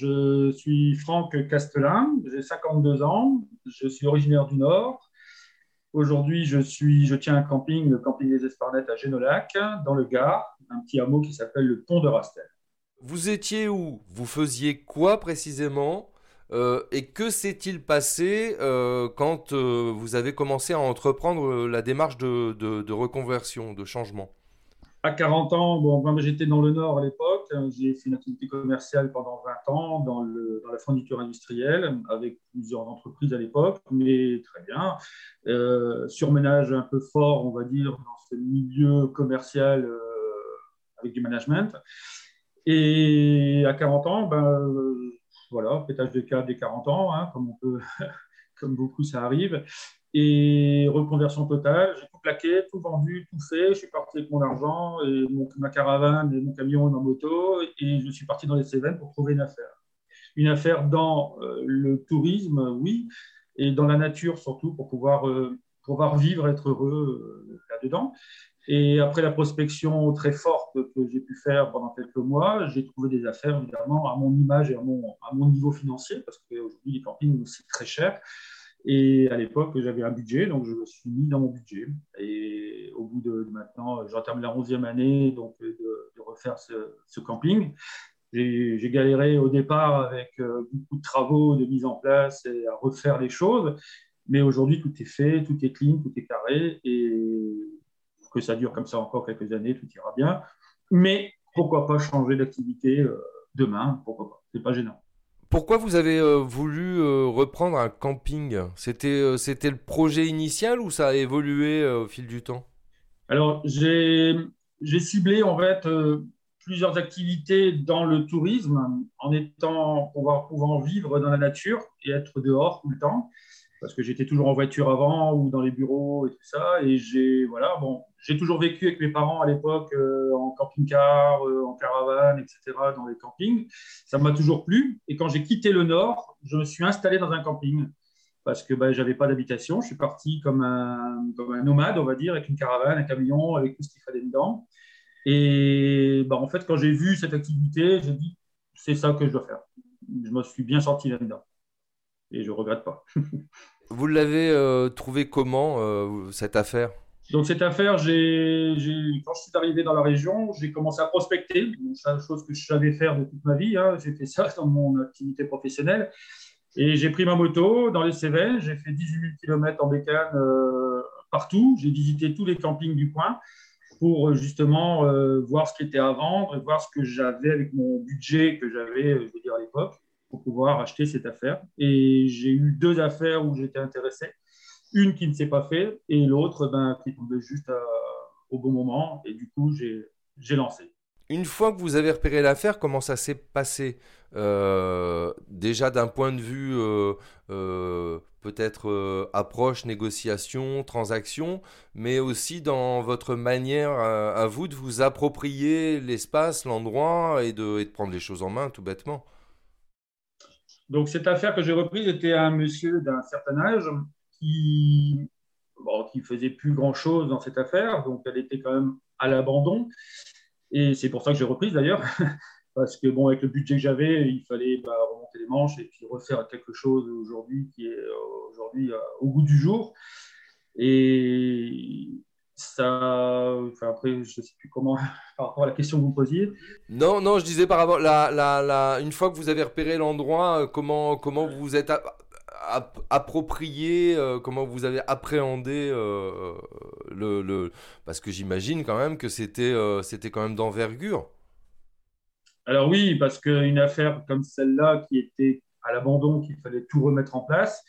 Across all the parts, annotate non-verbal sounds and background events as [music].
Je suis Franck Castelin, j'ai 52 ans, je suis originaire du Nord. Aujourd'hui, je, suis, je tiens un camping, le camping des Esparnettes à Génolac, dans le Gard, un petit hameau qui s'appelle le Pont de Rastel. Vous étiez où? Vous faisiez quoi précisément? Euh, Et que s'est-il passé euh, quand euh, vous avez commencé à entreprendre la démarche de, de reconversion, de changement? À 40 ans, bon, j'étais dans le Nord à l'époque. J'ai fait une activité commerciale pendant 20 ans dans, la fourniture industrielle avec plusieurs entreprises à l'époque, mais très bien. Euh, surménage un peu fort, on va dire, dans ce milieu commercial euh, avec du management. Et à 40 ans, ben, euh, voilà, pétage de câble des 40 ans, hein, [laughs] comme beaucoup ça arrive. Et reconversion totale, j'ai tout plaqué, tout vendu, tout fait. Je suis parti avec mon argent, et ma caravane, et mon camion et ma moto, et je suis parti dans les Cévennes pour trouver une affaire. Une affaire dans euh, le tourisme, oui, et dans la nature surtout, pour pouvoir, euh, pouvoir vivre, être heureux euh, là-dedans. Et après la prospection très forte que j'ai pu faire pendant quelques mois, j'ai trouvé des affaires évidemment à mon image et à mon, à mon niveau financier, parce qu'aujourd'hui, les campings, c'est très cher. Et à l'époque, j'avais un budget, donc je me suis mis dans mon budget. Et au bout de, maintenant, j'entame la 11e année donc, de, refaire ce, camping. J'ai galéré au départ avec euh, beaucoup de travaux de mise en place et à refaire les choses. Mais aujourd'hui, tout est fait, tout est clean, tout est carré. Et que ça dure comme ça encore quelques années, tout ira bien. Mais pourquoi pas changer d'activité euh, demain? Pourquoi pas? C'est pas gênant. Pourquoi vous avez euh, voulu euh, reprendre un camping? C'était euh, c'était le projet initial ou ça a évolué au fil du temps? Alors, j'ai ciblé en fait plusieurs activités dans le tourisme en étant, pouvoir, pouvant vivre dans la nature et être dehors tout le temps parce que j'étais toujours en voiture avant ou dans les bureaux et tout ça. Et j'ai voilà, bon, j'ai toujours vécu avec mes parents à l'époque euh, en camping-car, euh, en caravane, etc., dans les campings. Ça m'a toujours plu. Et quand j'ai quitté le Nord, je me suis installé dans un camping parce que bah, je pas d'habitation. Je suis parti comme un, comme un nomade, on va dire, avec une caravane, un camion, avec tout ce qu'il fallait dedans. Et bah, en fait, quand j'ai vu cette activité, j'ai dit, c'est ça que je dois faire. Je me suis bien sorti là-dedans et je regrette pas. [laughs] Vous l'avez euh, trouvé comment euh, cette affaire? Donc cette affaire, j'ai, quand je suis arrivé dans la région, j'ai commencé à prospecter. C'est une chose que je savais faire de toute ma vie. Hein. J'ai fait ça dans mon activité professionnelle. Et j'ai pris ma moto dans les Cévennes. J'ai fait 18 000 km en bécane euh, partout. J'ai visité tous les campings du coin pour justement voir ce qui était à vendre et voir ce que j'avais avec mon budget que j'avais, je veux dire, à l'époque pouvoir acheter cette affaire. Et j'ai eu deux affaires où j'étais intéressé. Une qui ne s'est pas fait et l'autre ben, qui tombait juste euh, au bon moment. Et du coup, j'ai lancé. Une fois que vous avez repéré l'affaire, comment ça s'est passé euh, Déjà d'un point de vue euh, peut-être approche, négociation, transaction, mais aussi dans votre manière à, vous de vous approprier l'espace, l'endroit et de, et de prendre les choses en main tout bêtement? Donc, cette affaire que j'ai reprise était un monsieur d'un certain âge qui bon, qui faisait plus grand-chose dans cette affaire, donc elle était quand même à l'abandon. Et c'est pour ça que j'ai reprise d'ailleurs, [laughs] parce que bon, avec le budget que j'avais, il fallait bah, remonter les manches et puis refaire quelque chose aujourd'hui qui est euh, aujourd'hui euh, au goût du jour. Et ça, enfin après, je ne sais plus comment, [laughs] par rapport à la question que vous posiez. Non, non, je disais par rapport, la, la, la, une fois que vous avez repéré l'endroit, euh, comment, comment vous vous êtes approprié, euh, comment vous avez appréhendé euh, le, le, parce que j'imagine quand même que c'était, c'était quand même d'envergure. Alors oui, parce qu'une affaire comme celle-là qui était à l'abandon, qu'il fallait tout remettre en place,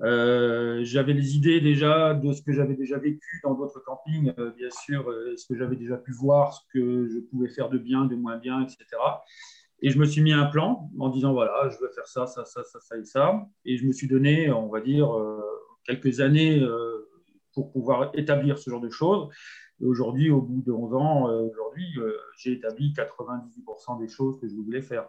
euh, j'avais les idées déjà de ce que j'avais déjà vécu dans d'autres campings, euh, bien sûr, euh, ce que j'avais déjà pu voir, ce que je pouvais faire de bien, de moins bien, etc. Et je me suis mis un plan en disant voilà, je veux faire ça, ça, ça, ça, ça et ça. Et je me suis donné, on va dire, quelques années pour pouvoir établir ce genre de choses. Et aujourd'hui, au bout de 11 ans, aujourd'hui, j'ai établi 98% des choses que je voulais faire.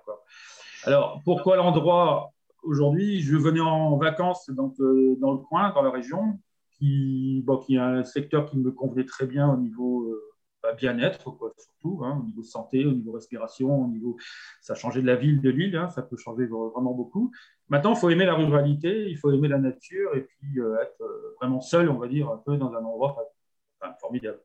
Alors, pourquoi l'endroit Aujourd'hui, je venais en vacances donc, dans le coin, dans la région, qui, bon, qui est un secteur qui me convenait très bien au niveau bah, bien-être, surtout, hein, au niveau santé, au niveau respiration, au niveau. Ça a changé de la ville, de l'île, hein, ça peut changer vraiment beaucoup. Maintenant, il faut aimer la ruralité, il faut aimer la nature et puis euh, être euh, vraiment seul, on va dire, un peu dans un endroit formidable.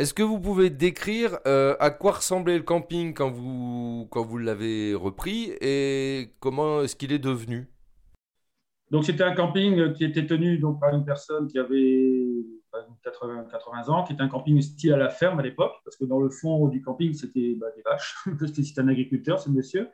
Est-ce que vous pouvez décrire euh, à quoi ressemblait le camping quand vous, quand vous l'avez repris et comment est-ce qu'il est devenu? Donc c'était un camping qui était tenu donc, par une personne qui avait 80, 80 ans, qui était un camping style à la ferme à l'époque, parce que dans le fond du camping, c'était bah, des vaches, [laughs] c'était un agriculteur, ce monsieur.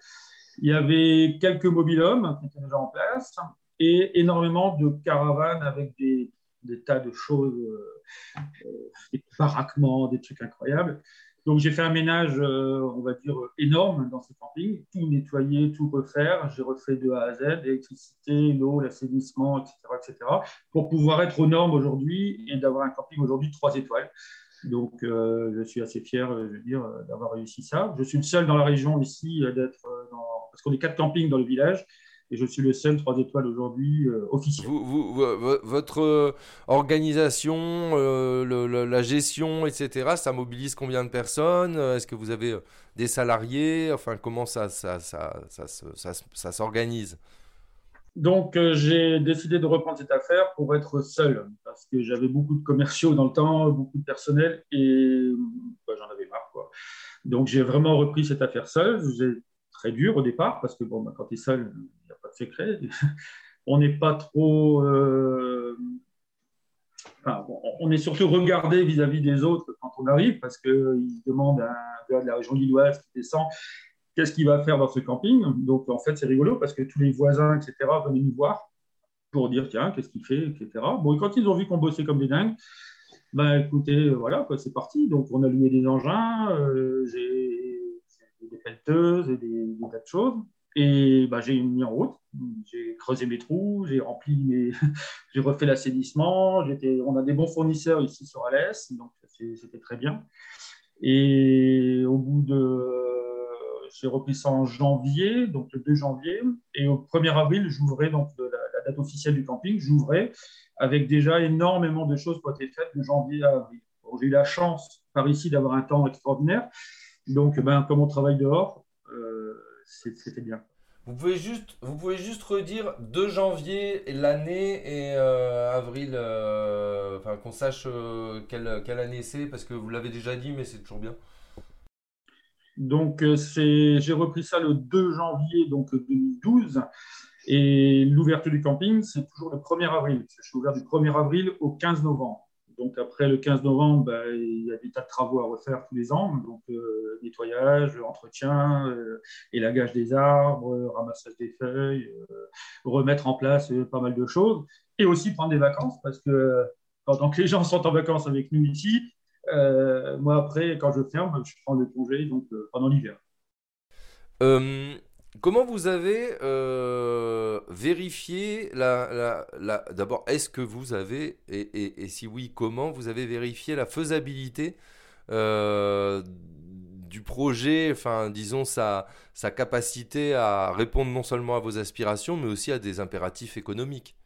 Il y avait quelques mobilhommes qui étaient déjà en place et énormément de caravanes avec des, des tas de choses, euh, euh, des baraquements, des trucs incroyables. Donc j'ai fait un ménage, euh, on va dire, énorme dans ce camping, tout nettoyer, tout refaire. J'ai refait de A à Z, l'électricité, l'eau, l'assainissement, etc., etc., pour pouvoir être aux normes aujourd'hui et d'avoir un camping aujourd'hui trois étoiles. Donc je suis assez fier, je veux dire, d'avoir réussi ça. Je suis le seul dans la région ici d'être dans, parce qu'on est quatre campings dans le village et je suis le seul 3 étoiles aujourd'hui euh, officiel. votre euh, organisation, euh, la gestion, etc., ça mobilise combien de personnes? Est-ce que vous avez des salariés? Enfin, comment ça, ça, ça, ça s'organise? Donc, j'ai décidé de reprendre cette affaire pour être seul, parce que j'avais beaucoup de commerciaux dans le temps, beaucoup de personnel, et bah, j'en avais marre. Quoi. Donc, j'ai vraiment repris cette affaire seul. J'ai très dur au départ, parce que bon, bah, quand tu es seul, secret. [laughs] on n'est pas trop. Euh, on est surtout regardé vis-à-vis des autres quand on arrive, parce qu'ils demandent à un gars de la région lilloise qui descend qu'est-ce qu'il va faire dans ce camping? Donc, en fait, c'est rigolo parce que tous les voisins, etc., venaient nous voir pour dire tiens, qu'est-ce qu'il fait, etc. Bon, et quand ils ont vu qu'on bossait comme des dingues, ben écoutez, voilà, c'est parti. Donc, on a loué des engins, euh, j'ai des pelleteuses et des, tas de choses. Et bah, j'ai mis en route, j'ai creusé mes trous, j'ai rempli mes, [laughs] j'ai refait l'assainissement. on a des bons fournisseurs ici sur Alès, donc c'était très bien. Et au bout de, j'ai repris ça en janvier, donc le 2 janvier, et au 1er avril, j'ouvrais donc la, date officielle du camping, j'ouvrais avec déjà énormément de choses qui ont été faites de janvier à avril. j'ai eu la chance par ici d'avoir un temps extraordinaire, donc ben, comme on travaille dehors, euh, c'était bien. Vous pouvez juste, vous pouvez juste redire 2 janvier l'année et euh, avril, euh, enfin qu'on sache euh, quelle, quelle, année c'est, parce que vous l'avez déjà dit, mais c'est toujours bien. Donc j'ai repris ça le 2 janvier donc 2012 et l'ouverture du camping c'est toujours le 1er avril. Je suis ouvert du 1er avril au 15 novembre. Donc après le 15 novembre, ben, il y a des tas de travaux à refaire tous les ans, donc euh, nettoyage, entretien, euh, élagage des arbres, ramassage des feuilles, euh, remettre en place pas mal de choses, et aussi prendre des vacances, parce que pendant que les gens sont en vacances avec nous ici, moi après, quand je ferme, je prends le congé donc, pendant l'hiver. Comment vous avez euh, vérifié la, la, D'abord, est-ce que vous avez, et, si oui, comment vous avez vérifié la faisabilité euh, du projet, enfin, disons, sa capacité à répondre non seulement à vos aspirations, mais aussi à des impératifs économiques?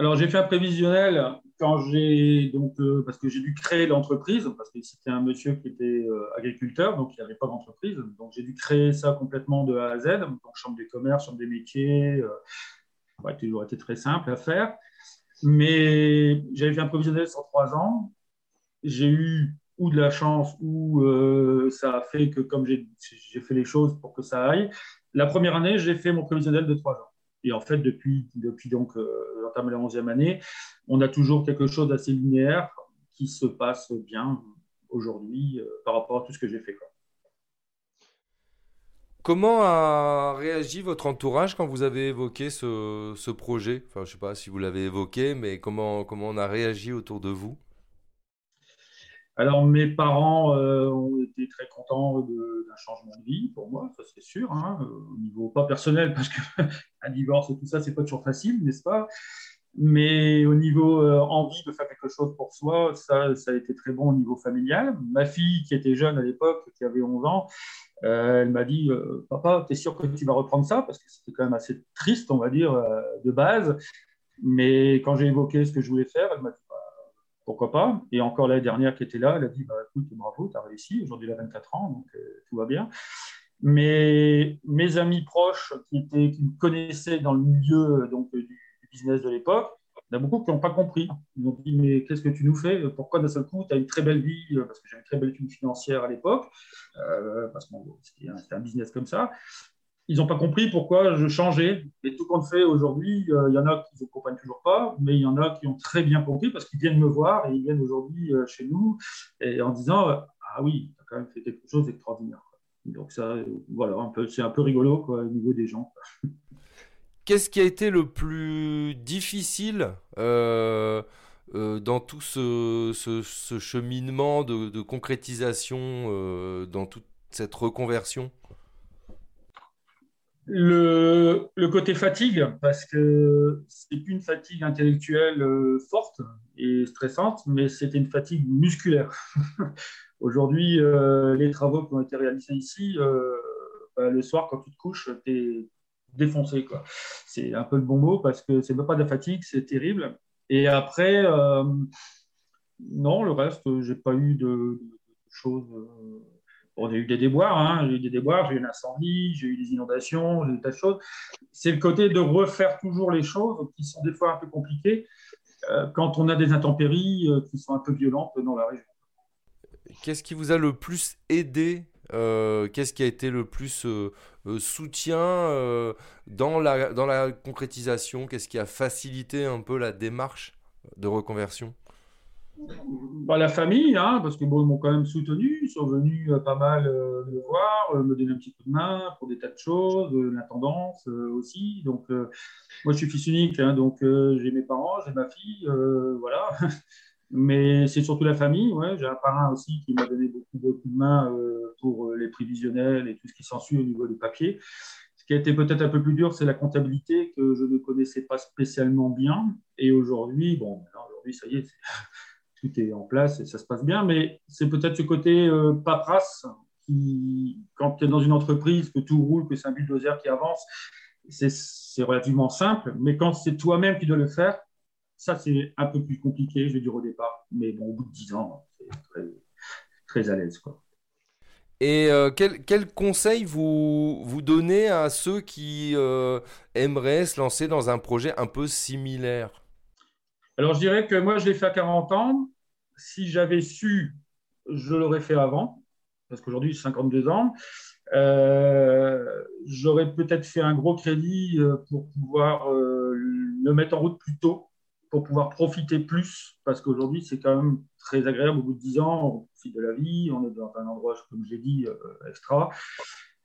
Alors, j'ai fait un prévisionnel quand j'ai donc euh, parce que j'ai dû créer l'entreprise parce que c'était un monsieur qui était euh, agriculteur donc il n'y avait pas d'entreprise. Donc j'ai dû créer ça complètement de A à Z donc chambre des commerces, chambre des métiers, euh, ça a toujours été très simple à faire. Mais j'avais fait un prévisionnel sur trois ans. J'ai eu ou de la chance ou ça a fait que comme j'ai fait les choses pour que ça aille la première année j'ai fait mon prévisionnel de trois ans et en fait, depuis, depuis donc euh, l'entame de la 11e année, on a toujours quelque chose d'assez linéaire qui se passe bien aujourd'hui euh, par rapport à tout ce que j'ai fait. Quoi. Comment a réagi votre entourage quand vous avez évoqué ce, ce projet? Enfin, je ne sais pas si vous l'avez évoqué, mais comment, comment on a réagi autour de vous? Alors, mes parents ont été très contents d'un changement de vie pour moi, ça c'est sûr, hein, au niveau pas personnel, parce qu'un [laughs] divorce et tout ça, c'est pas toujours facile, n'est-ce pas? Mais au niveau envie de faire quelque chose pour soi, ça, ça a été très bon au niveau familial. Ma fille, qui était jeune à l'époque, qui avait 11 ans, euh, elle m'a dit euh, Papa, tu es sûr que tu vas reprendre ça Parce que c'était quand même assez triste, on va dire, euh, de base. Mais quand j'ai évoqué ce que je voulais faire, elle m'a dit Pourquoi pas Et encore l'année dernière qui était là, elle a dit bah, Écoute, bravo, tu as réussi. Aujourd'hui, elle a 24 ans, donc tout va bien. Mais mes amis proches qui, étaient, qui me connaissaient dans le milieu donc, du business de l'époque, il y en a beaucoup qui n'ont pas compris. Ils ont dit Mais qu'est-ce que tu nous fais? Pourquoi d'un seul coup, tu as une très belle vie? Parce que j'ai une très belle vie financière à l'époque, euh, parce que c'était un, business comme ça. Ils n'ont pas compris pourquoi je changeais. Et tout compte fait, aujourd'hui, euh, il y en a qui ne comprennent toujours pas, mais il y en a qui ont très bien compris parce qu'ils viennent me voir et ils viennent aujourd'hui euh, chez nous et en disant Ah oui, tu as quand même fait quelque chose d'extraordinaire. Donc, ça, voilà, c'est un peu rigolo quoi, au niveau des gens. [laughs] Qu'est-ce qui a été le plus difficile euh, euh, dans tout ce, cheminement de, concrétisation euh, dans toute cette reconversion? Le, côté fatigue, parce que c'est une fatigue intellectuelle forte et stressante, mais c'était une fatigue musculaire. [laughs] Aujourd'hui, les travaux qui ont été réalisés ici, bah, le soir, quand tu te couches, tu es défoncé. C'est un peu le bon mot parce que c'est pas de la fatigue, c'est terrible. Et après, euh, non, le reste, j'ai pas eu de, choses. Euh, on a eu des déboires, hein. j'ai eu des déboires, j'ai eu un incendie, j'ai eu des inondations, j'ai eu des tas de choses. C'est le côté de refaire toujours les choses qui sont des fois un peu compliquées euh, quand on a des intempéries qui sont un peu violentes dans la région. Qu'est-ce qui vous a le plus aidé euh, qu'est-ce qui a été le plus euh, euh, soutien dans, la, dans la concrétisation? Qu'est-ce qui a facilité un peu la démarche de reconversion? Bah, La famille, hein, parce qu'ils m'ont quand même soutenu, ils sont venus pas mal me voir, me donner un petit coup de main pour des tas de choses, l'intendance aussi. Donc, moi, je suis fils unique, hein, donc j'ai mes parents, j'ai ma fille, voilà. [laughs] Mais c'est surtout la famille. Ouais. J'ai un parrain aussi qui m'a donné beaucoup, de coups de main euh, pour euh, les prévisionnels et tout ce qui s'ensuit au niveau des papiers. Ce qui a été peut-être un peu plus dur, c'est la comptabilité que je ne connaissais pas spécialement bien. Et aujourd'hui, bon, aujourd'hui, ça y est, tout est en place et ça se passe bien. Mais c'est peut-être ce côté euh, paperasse qui, quand tu es dans une entreprise, que tout roule, que c'est un bulldozer qui avance, c'est relativement simple. Mais quand c'est toi-même qui dois le faire, ça, c'est un peu plus compliqué, je vais dire au départ. Mais bon, au bout de 10 ans, c'est très, à l'aise. Quoi. Et euh, quel, quel, conseil vous, vous donnez à ceux qui euh, aimeraient se lancer dans un projet un peu similaire? Alors, je dirais que moi, je l'ai fait à 40 ans. Si j'avais su, je l'aurais fait avant, parce qu'aujourd'hui, j'ai 52 ans. Euh, j'aurais peut-être fait un gros crédit pour pouvoir le mettre en route plus tôt pour pouvoir profiter plus, parce qu'aujourd'hui, c'est quand même très agréable. Au bout de 10 ans, on profite de la vie, on est dans un endroit, comme j'ai dit, euh, extra.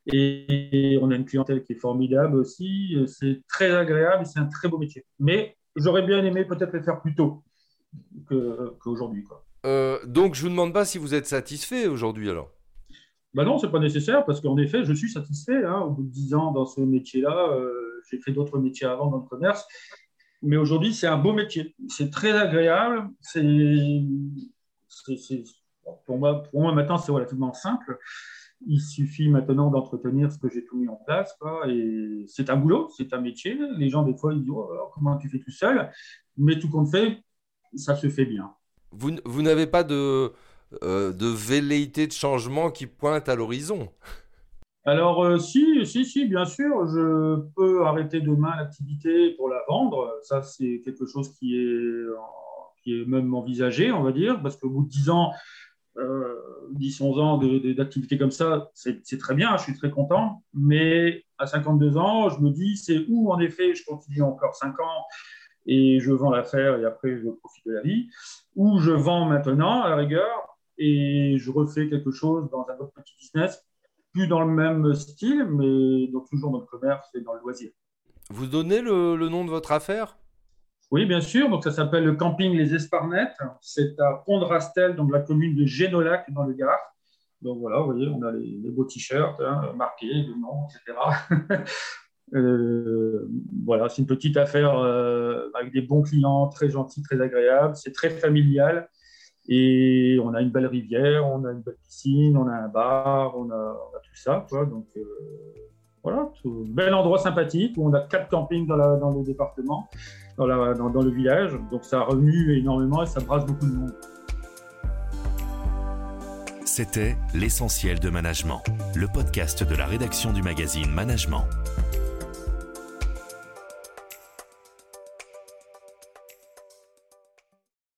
Et on a une clientèle qui est formidable aussi. C'est très agréable et c'est un très beau métier. Mais j'aurais bien aimé peut-être le faire plus tôt qu'aujourd'hui. Euh, donc, je ne vous demande pas si vous êtes satisfait aujourd'hui alors bah non, ce n'est pas nécessaire parce qu'en effet, je suis satisfait. Hein. Au bout de 10 ans dans ce métier-là, euh, j'ai fait d'autres métiers avant dans le commerce mais aujourd'hui, c'est un beau métier. C'est très agréable. C'est, pour, moi, pour moi, maintenant, c'est relativement simple. Il suffit maintenant d'entretenir ce que j'ai tout mis en place. Et c'est un boulot, c'est un métier. Les gens, des fois, ils disent oh, comment tu fais tout seul? Mais tout compte fait, ça se fait bien. Vous, vous n'avez pas de, euh, de velléité de changement qui pointe à l'horizon? Alors, euh, si, si, si, bien sûr, je peux arrêter demain l'activité pour la vendre. Ça, c'est quelque chose qui est, qui est même envisagé, on va dire, parce qu'au bout de 10 ans, 10, 11 ans d'activité comme ça, c'est très bien, je suis très content. Mais à 52 ans, je me dis, c'est où, en effet, je continue encore 5 ans et je vends l'affaire et après, je profite de la vie, ou je vends maintenant, à la rigueur, et je refais quelque chose dans un autre petit business plus dans le même style, mais toujours dans le commerce et dans le loisir. Vous donnez le, nom de votre affaire? Oui, bien sûr. Donc, ça s'appelle le camping Les Esparnettes. C'est à Pont de Rastel, donc la commune de Génolac, dans le Gard. Donc voilà, vous voyez, on a les, beaux t-shirts hein, marqués, le nom, etc. [laughs] Euh, voilà, c'est une petite affaire euh, avec des bons clients, très gentils, très agréables. C'est très familial. Et on a une belle rivière, on a une belle piscine, on a un bar, on a, tout ça. Quoi. Donc euh, voilà, tout, bel endroit sympathique où on a quatre campings dans, le département, dans, dans, le village. Donc ça remue énormément et ça brasse beaucoup de monde. C'était L'essentiel de management, le podcast de la rédaction du magazine Management.